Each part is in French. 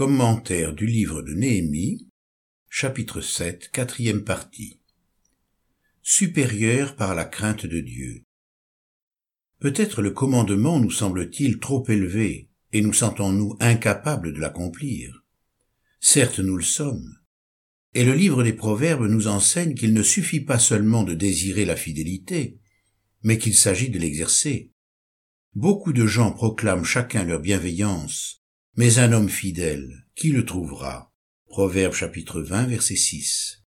Commentaire du livre de Néhémie, chapitre 7, quatrième partie. Supérieur par la crainte de Dieu. Peut-être le commandement nous semble-t-il trop élevé et nous sentons-nous incapables de l'accomplir. Certes, nous le sommes. Et le livre des Proverbes nous enseigne qu'il ne suffit pas seulement de désirer la fidélité, mais qu'il s'agit de l'exercer. Beaucoup de gens proclament chacun leur bienveillance, mais un homme fidèle, qui le trouvera? Proverbe chapitre 20 verset 6.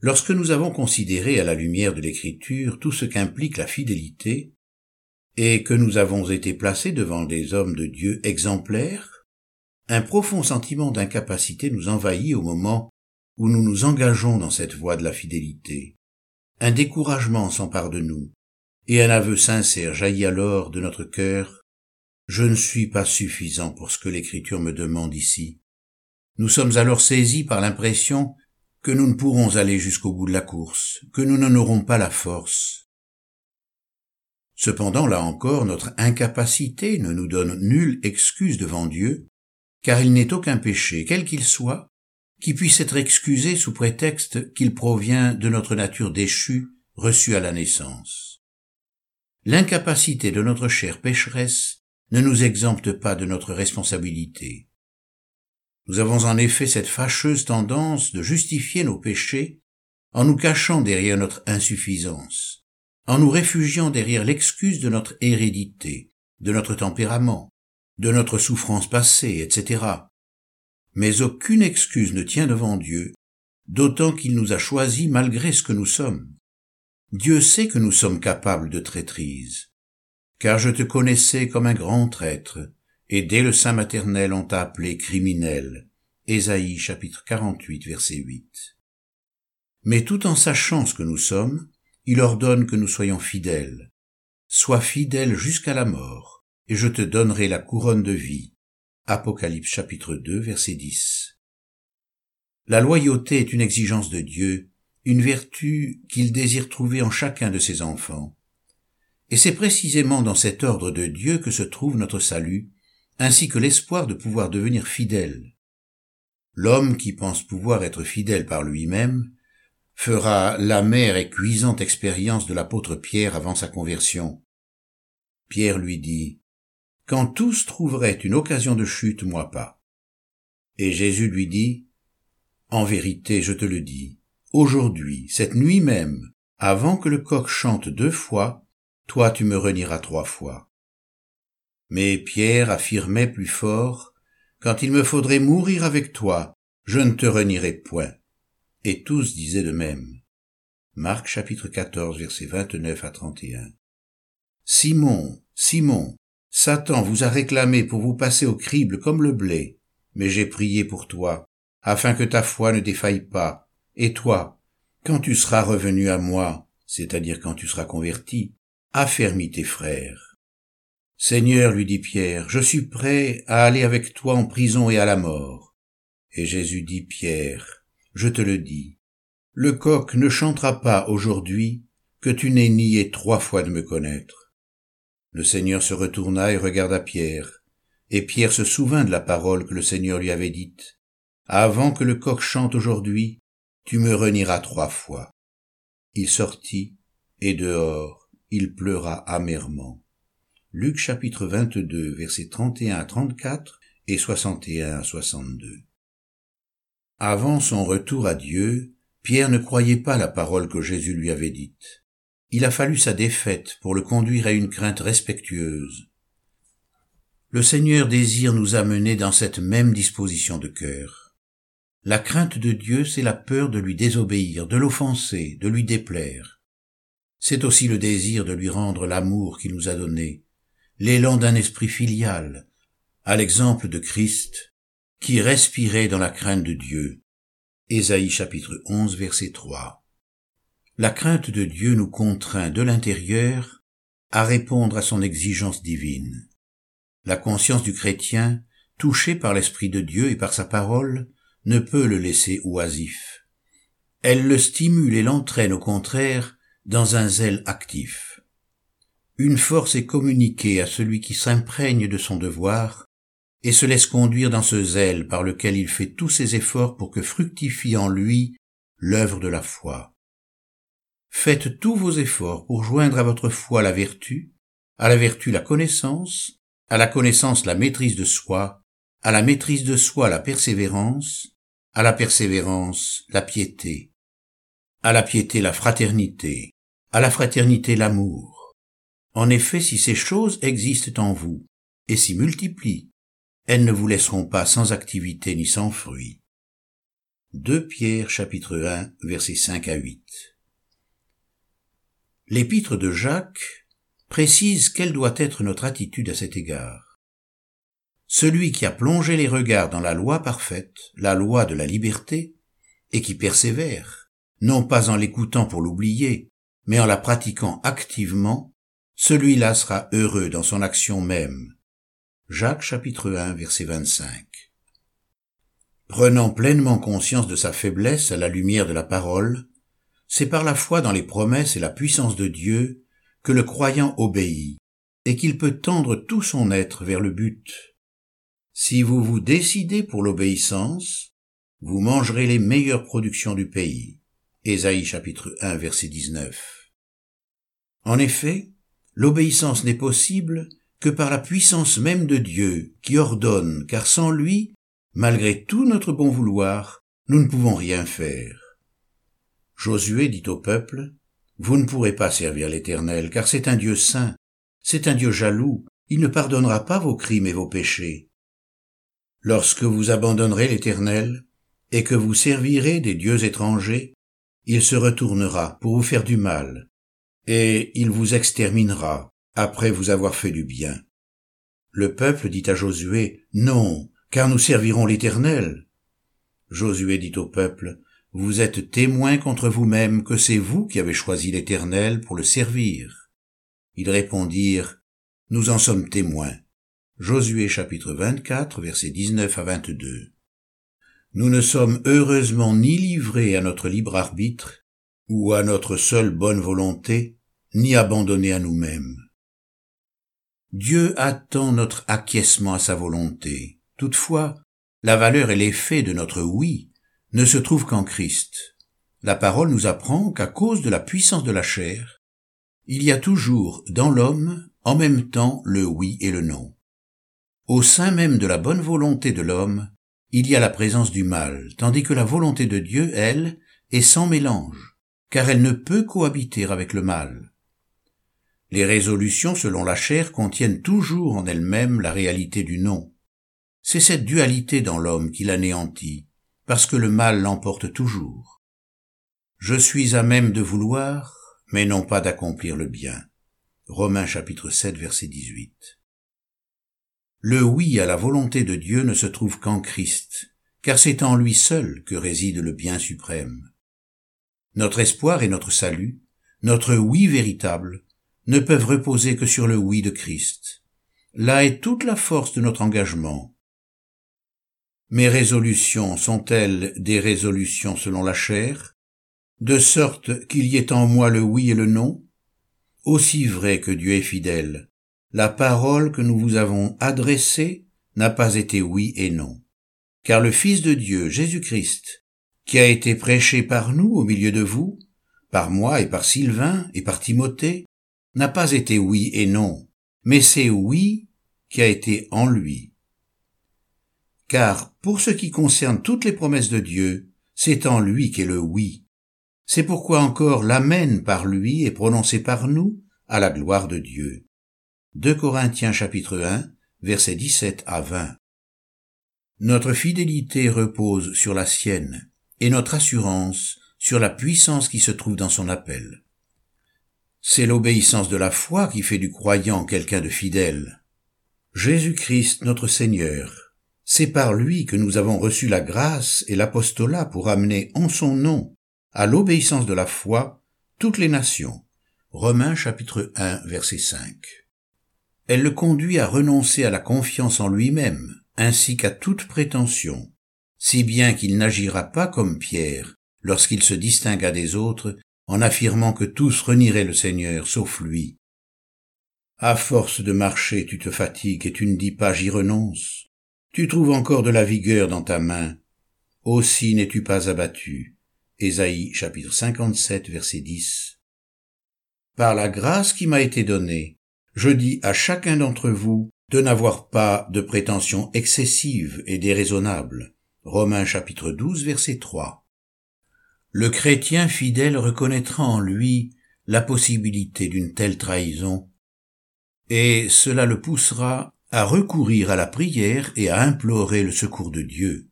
Lorsque nous avons considéré à la lumière de l'écriture tout ce qu'implique la fidélité, et que nous avons été placés devant des hommes de Dieu exemplaires, un profond sentiment d'incapacité nous envahit au moment où nous nous engageons dans cette voie de la fidélité. Un découragement s'empare de nous, et un aveu sincère jaillit alors de notre cœur je ne suis pas suffisant pour ce que l'écriture me demande ici. Nous sommes alors saisis par l'impression que nous ne pourrons aller jusqu'au bout de la course, que nous n'en aurons pas la force. Cependant, là encore, notre incapacité ne nous donne nulle excuse devant Dieu, car il n'est aucun péché, quel qu'il soit, qui puisse être excusé sous prétexte qu'il provient de notre nature déchue, reçue à la naissance. L'incapacité de notre chair pécheresse ne nous exempte pas de notre responsabilité. Nous avons en effet cette fâcheuse tendance de justifier nos péchés en nous cachant derrière notre insuffisance, en nous réfugiant derrière l'excuse de notre hérédité, de notre tempérament, de notre souffrance passée, etc. Mais aucune excuse ne tient devant Dieu, d'autant qu'il nous a choisis malgré ce que nous sommes. Dieu sait que nous sommes capables de traîtrise car je te connaissais comme un grand traître, et dès le sein maternel on t'a appelé criminel. Ésaïe chapitre 48 verset 8. Mais tout en sachant ce que nous sommes, il ordonne que nous soyons fidèles. Sois fidèle jusqu'à la mort, et je te donnerai la couronne de vie. Apocalypse chapitre 2 verset 10. La loyauté est une exigence de Dieu, une vertu qu'il désire trouver en chacun de ses enfants. Et c'est précisément dans cet ordre de Dieu que se trouve notre salut, ainsi que l'espoir de pouvoir devenir fidèle. L'homme qui pense pouvoir être fidèle par lui-même fera l'amère et cuisante expérience de l'apôtre Pierre avant sa conversion. Pierre lui dit, Quand tous trouveraient une occasion de chute, moi pas. Et Jésus lui dit, En vérité, je te le dis, aujourd'hui, cette nuit même, avant que le coq chante deux fois, toi tu me renieras trois fois. Mais Pierre affirmait plus fort, Quand il me faudrait mourir avec toi, je ne te renierai point. Et tous disaient de même. Marc chapitre 14 versets 29 à 31. Simon, Simon, Satan vous a réclamé pour vous passer au crible comme le blé, mais j'ai prié pour toi, afin que ta foi ne défaille pas. Et toi, quand tu seras revenu à moi, c'est-à-dire quand tu seras converti, affermis tes frères. Seigneur, lui dit Pierre, je suis prêt à aller avec toi en prison et à la mort. Et Jésus dit, Pierre, je te le dis, le coq ne chantera pas aujourd'hui que tu n'aies nié trois fois de me connaître. Le Seigneur se retourna et regarda Pierre, et Pierre se souvint de la parole que le Seigneur lui avait dite. Avant que le coq chante aujourd'hui, tu me renieras trois fois. Il sortit, et dehors, il pleura amèrement. Luc chapitre 22 versets 31 à 34 et 61 à 62. Avant son retour à Dieu, Pierre ne croyait pas la parole que Jésus lui avait dite. Il a fallu sa défaite pour le conduire à une crainte respectueuse. Le Seigneur désire nous amener dans cette même disposition de cœur. La crainte de Dieu, c'est la peur de lui désobéir, de l'offenser, de lui déplaire. C'est aussi le désir de lui rendre l'amour qu'il nous a donné, l'élan d'un esprit filial, à l'exemple de Christ, qui respirait dans la crainte de Dieu. Chapitre 11 verset 3. La crainte de Dieu nous contraint de l'intérieur à répondre à son exigence divine. La conscience du chrétien, touchée par l'Esprit de Dieu et par sa parole, ne peut le laisser oisif. Elle le stimule et l'entraîne au contraire dans un zèle actif. Une force est communiquée à celui qui s'imprègne de son devoir et se laisse conduire dans ce zèle par lequel il fait tous ses efforts pour que fructifie en lui l'œuvre de la foi. Faites tous vos efforts pour joindre à votre foi la vertu, à la vertu la connaissance, à la connaissance la maîtrise de soi, à la maîtrise de soi la persévérance, à la persévérance la piété, à la piété la fraternité, à la fraternité l'amour. En effet, si ces choses existent en vous, et s'y multiplient, elles ne vous laisseront pas sans activité ni sans fruit. 2 Pierre chapitre 1 versets 5 à 8 L'épître de Jacques précise quelle doit être notre attitude à cet égard. Celui qui a plongé les regards dans la loi parfaite, la loi de la liberté, et qui persévère, non pas en l'écoutant pour l'oublier, mais en la pratiquant activement, celui-là sera heureux dans son action même. Jacques chapitre 1 verset 25. Prenant pleinement conscience de sa faiblesse à la lumière de la parole, c'est par la foi dans les promesses et la puissance de Dieu que le croyant obéit, et qu'il peut tendre tout son être vers le but. Si vous vous décidez pour l'obéissance, vous mangerez les meilleures productions du pays. Ésaïe chapitre 1 verset 19. En effet, l'obéissance n'est possible que par la puissance même de Dieu qui ordonne, car sans lui, malgré tout notre bon vouloir, nous ne pouvons rien faire. Josué dit au peuple, Vous ne pourrez pas servir l'Éternel, car c'est un Dieu saint, c'est un Dieu jaloux, il ne pardonnera pas vos crimes et vos péchés. Lorsque vous abandonnerez l'Éternel, et que vous servirez des dieux étrangers, il se retournera pour vous faire du mal, et il vous exterminera après vous avoir fait du bien. Le peuple dit à Josué, Non, car nous servirons l'Éternel. Josué dit au peuple, vous êtes témoin contre vous-même que c'est vous qui avez choisi l'Éternel pour le servir. Ils répondirent, Nous en sommes témoins. Josué chapitre 24 versets 19 à 22. Nous ne sommes heureusement ni livrés à notre libre arbitre, ou à notre seule bonne volonté, ni abandonnés à nous-mêmes. Dieu attend notre acquiescement à sa volonté. Toutefois, la valeur et l'effet de notre oui ne se trouve qu'en Christ. La parole nous apprend qu'à cause de la puissance de la chair, il y a toujours dans l'homme en même temps le oui et le non. Au sein même de la bonne volonté de l'homme, il y a la présence du mal, tandis que la volonté de Dieu, elle, est sans mélange, car elle ne peut cohabiter avec le mal. Les résolutions selon la chair contiennent toujours en elles-mêmes la réalité du non. C'est cette dualité dans l'homme qui l'anéantit, parce que le mal l'emporte toujours. Je suis à même de vouloir, mais non pas d'accomplir le bien. Romains chapitre 7 verset 18. Le oui à la volonté de Dieu ne se trouve qu'en Christ, car c'est en lui seul que réside le bien suprême. Notre espoir et notre salut, notre oui véritable, ne peuvent reposer que sur le oui de Christ. Là est toute la force de notre engagement, mes résolutions sont-elles des résolutions selon la chair, de sorte qu'il y ait en moi le oui et le non? Aussi vrai que Dieu est fidèle, la parole que nous vous avons adressée n'a pas été oui et non. Car le Fils de Dieu, Jésus-Christ, qui a été prêché par nous au milieu de vous, par moi et par Sylvain et par Timothée, n'a pas été oui et non, mais c'est oui qui a été en lui car pour ce qui concerne toutes les promesses de Dieu, c'est en lui qu'est le oui. C'est pourquoi encore l'amen par lui est prononcé par nous à la gloire de Dieu. 2 Corinthiens chapitre 1, versets 17 à 20. Notre fidélité repose sur la sienne, et notre assurance sur la puissance qui se trouve dans son appel. C'est l'obéissance de la foi qui fait du croyant quelqu'un de fidèle. Jésus-Christ notre Seigneur c'est par lui que nous avons reçu la grâce et l'apostolat pour amener en son nom à l'obéissance de la foi toutes les nations. Romains chapitre 1 verset 5. Elle le conduit à renoncer à la confiance en lui-même, ainsi qu'à toute prétention, si bien qu'il n'agira pas comme Pierre lorsqu'il se distingua des autres en affirmant que tous renieraient le Seigneur sauf lui. À force de marcher tu te fatigues et tu ne dis pas j'y renonce. Tu trouves encore de la vigueur dans ta main. Aussi n'es-tu pas abattu. Ésaïe chapitre 57 verset 10. Par la grâce qui m'a été donnée, je dis à chacun d'entre vous de n'avoir pas de prétentions excessives et déraisonnables. Romains chapitre 12 verset 3. Le chrétien fidèle reconnaîtra en lui la possibilité d'une telle trahison, et cela le poussera à recourir à la prière et à implorer le secours de Dieu.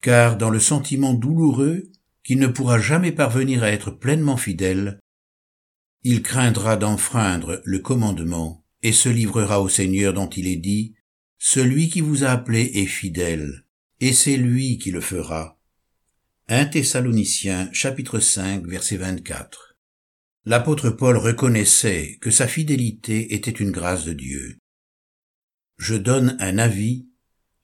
Car dans le sentiment douloureux qu'il ne pourra jamais parvenir à être pleinement fidèle, il craindra d'enfreindre le commandement et se livrera au Seigneur dont il est dit, Celui qui vous a appelé est fidèle, et c'est lui qui le fera. 1 Thessaloniciens chapitre 5 verset 24 L'apôtre Paul reconnaissait que sa fidélité était une grâce de Dieu. Je donne un avis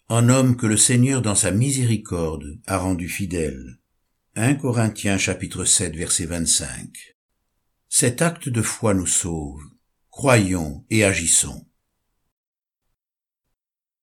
en homme que le Seigneur dans sa miséricorde a rendu fidèle. 1 Corinthiens chapitre 7 verset 25 Cet acte de foi nous sauve. Croyons et agissons.